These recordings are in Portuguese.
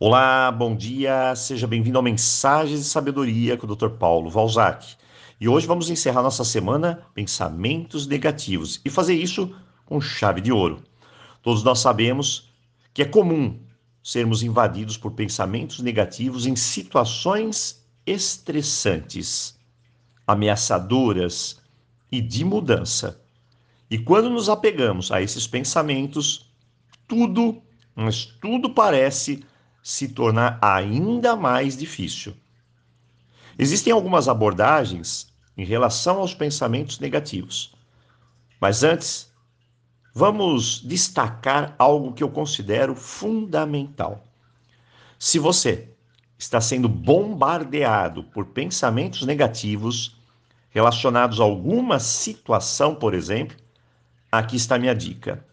Olá, bom dia, seja bem-vindo ao Mensagens de Sabedoria com o Dr. Paulo Valzac. E hoje vamos encerrar nossa semana Pensamentos Negativos e fazer isso com chave de ouro. Todos nós sabemos que é comum sermos invadidos por pensamentos negativos em situações estressantes, ameaçadoras e de mudança. E quando nos apegamos a esses pensamentos, tudo, mas tudo parece se tornar ainda mais difícil. Existem algumas abordagens em relação aos pensamentos negativos. Mas antes, vamos destacar algo que eu considero fundamental. Se você está sendo bombardeado por pensamentos negativos relacionados a alguma situação, por exemplo, aqui está minha dica.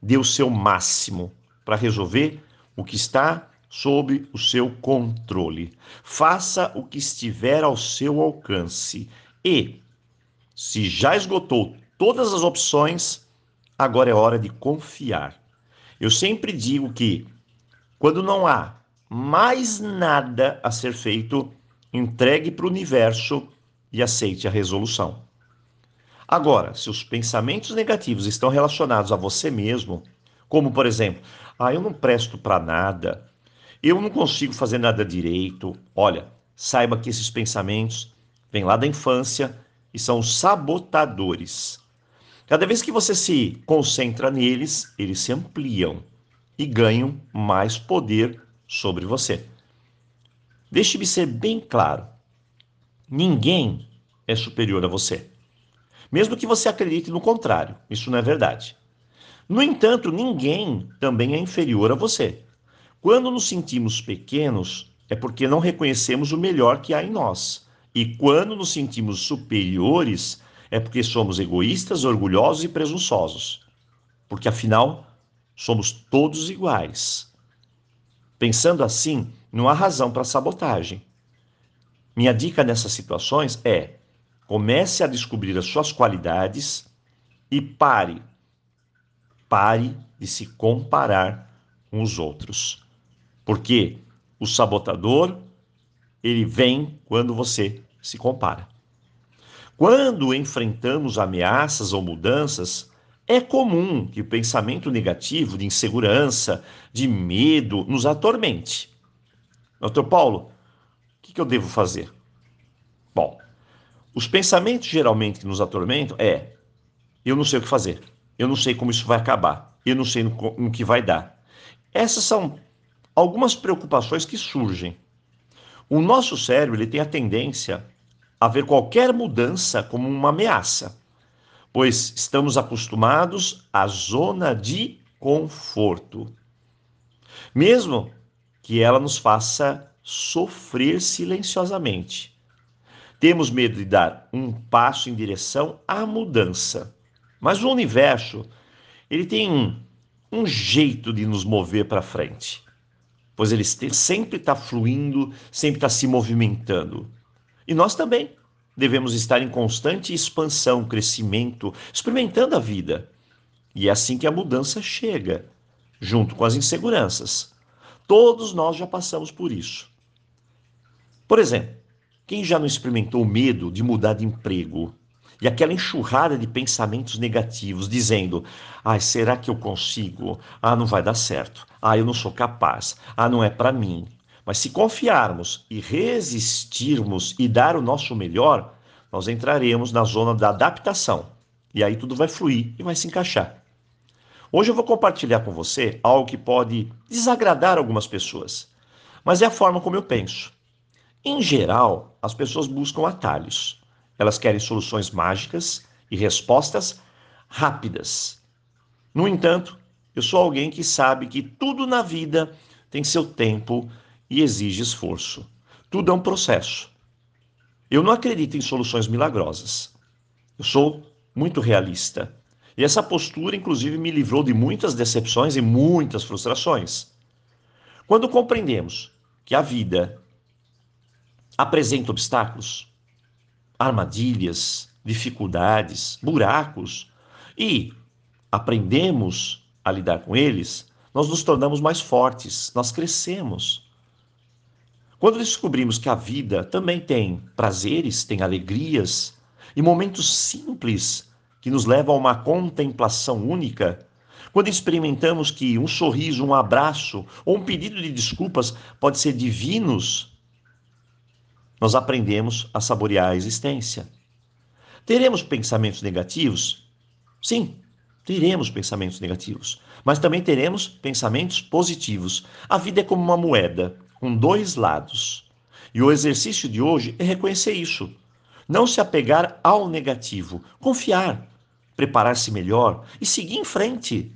Dê o seu máximo para resolver o que está sob o seu controle. Faça o que estiver ao seu alcance. E, se já esgotou todas as opções, agora é hora de confiar. Eu sempre digo que, quando não há mais nada a ser feito, entregue para o universo e aceite a resolução. Agora, se os pensamentos negativos estão relacionados a você mesmo, como por exemplo, ah, eu não presto para nada, eu não consigo fazer nada direito. Olha, saiba que esses pensamentos vêm lá da infância e são sabotadores. Cada vez que você se concentra neles, eles se ampliam e ganham mais poder sobre você. Deixe-me ser bem claro: ninguém é superior a você. Mesmo que você acredite no contrário, isso não é verdade. No entanto, ninguém também é inferior a você. Quando nos sentimos pequenos, é porque não reconhecemos o melhor que há em nós. E quando nos sentimos superiores, é porque somos egoístas, orgulhosos e presunçosos. Porque afinal, somos todos iguais. Pensando assim, não há razão para sabotagem. Minha dica nessas situações é: comece a descobrir as suas qualidades e pare. Pare de se comparar com os outros. Porque o sabotador, ele vem quando você se compara. Quando enfrentamos ameaças ou mudanças, é comum que o pensamento negativo de insegurança, de medo, nos atormente. Doutor Paulo, o que eu devo fazer? Bom, os pensamentos geralmente que nos atormentam é: eu não sei o que fazer, eu não sei como isso vai acabar, eu não sei no, no que vai dar. Essas são algumas preocupações que surgem. O nosso cérebro ele tem a tendência a ver qualquer mudança como uma ameaça, pois estamos acostumados à zona de conforto. Mesmo que ela nos faça sofrer silenciosamente. Temos medo de dar um passo em direção à mudança. Mas o universo, ele tem um, um jeito de nos mover para frente pois ele sempre está fluindo, sempre está se movimentando. E nós também devemos estar em constante expansão, crescimento, experimentando a vida. E é assim que a mudança chega, junto com as inseguranças. Todos nós já passamos por isso. Por exemplo, quem já não experimentou o medo de mudar de emprego, e aquela enxurrada de pensamentos negativos, dizendo: ai, será que eu consigo? Ah, não vai dar certo. Ah, eu não sou capaz. Ah, não é para mim. Mas se confiarmos e resistirmos e dar o nosso melhor, nós entraremos na zona da adaptação. E aí tudo vai fluir e vai se encaixar. Hoje eu vou compartilhar com você algo que pode desagradar algumas pessoas, mas é a forma como eu penso. Em geral, as pessoas buscam atalhos. Elas querem soluções mágicas e respostas rápidas. No entanto, eu sou alguém que sabe que tudo na vida tem seu tempo e exige esforço. Tudo é um processo. Eu não acredito em soluções milagrosas. Eu sou muito realista. E essa postura, inclusive, me livrou de muitas decepções e muitas frustrações. Quando compreendemos que a vida apresenta obstáculos, armadilhas, dificuldades, buracos e aprendemos a lidar com eles, nós nos tornamos mais fortes, nós crescemos. Quando descobrimos que a vida também tem prazeres, tem alegrias e momentos simples que nos levam a uma contemplação única, quando experimentamos que um sorriso, um abraço ou um pedido de desculpas pode ser divinos, nós aprendemos a saborear a existência. Teremos pensamentos negativos? Sim, teremos pensamentos negativos, mas também teremos pensamentos positivos. A vida é como uma moeda com dois lados. E o exercício de hoje é reconhecer isso. Não se apegar ao negativo, confiar, preparar-se melhor e seguir em frente.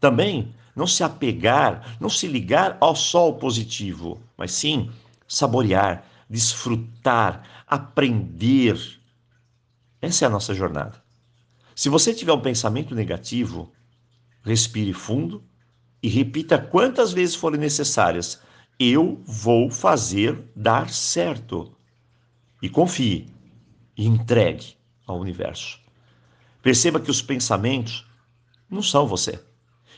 Também não se apegar, não se ligar ao sol positivo, mas sim saborear, desfrutar, aprender. Essa é a nossa jornada. Se você tiver um pensamento negativo, respire fundo e repita quantas vezes forem necessárias eu vou fazer dar certo. E confie e entregue ao universo. Perceba que os pensamentos não são você.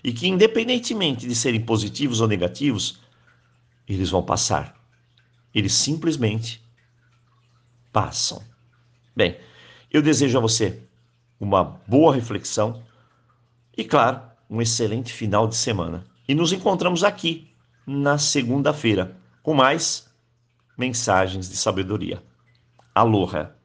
E que, independentemente de serem positivos ou negativos, eles vão passar. Eles simplesmente passam. Bem, eu desejo a você uma boa reflexão e, claro, um excelente final de semana. E nos encontramos aqui na segunda-feira com mais mensagens de sabedoria. Aloha!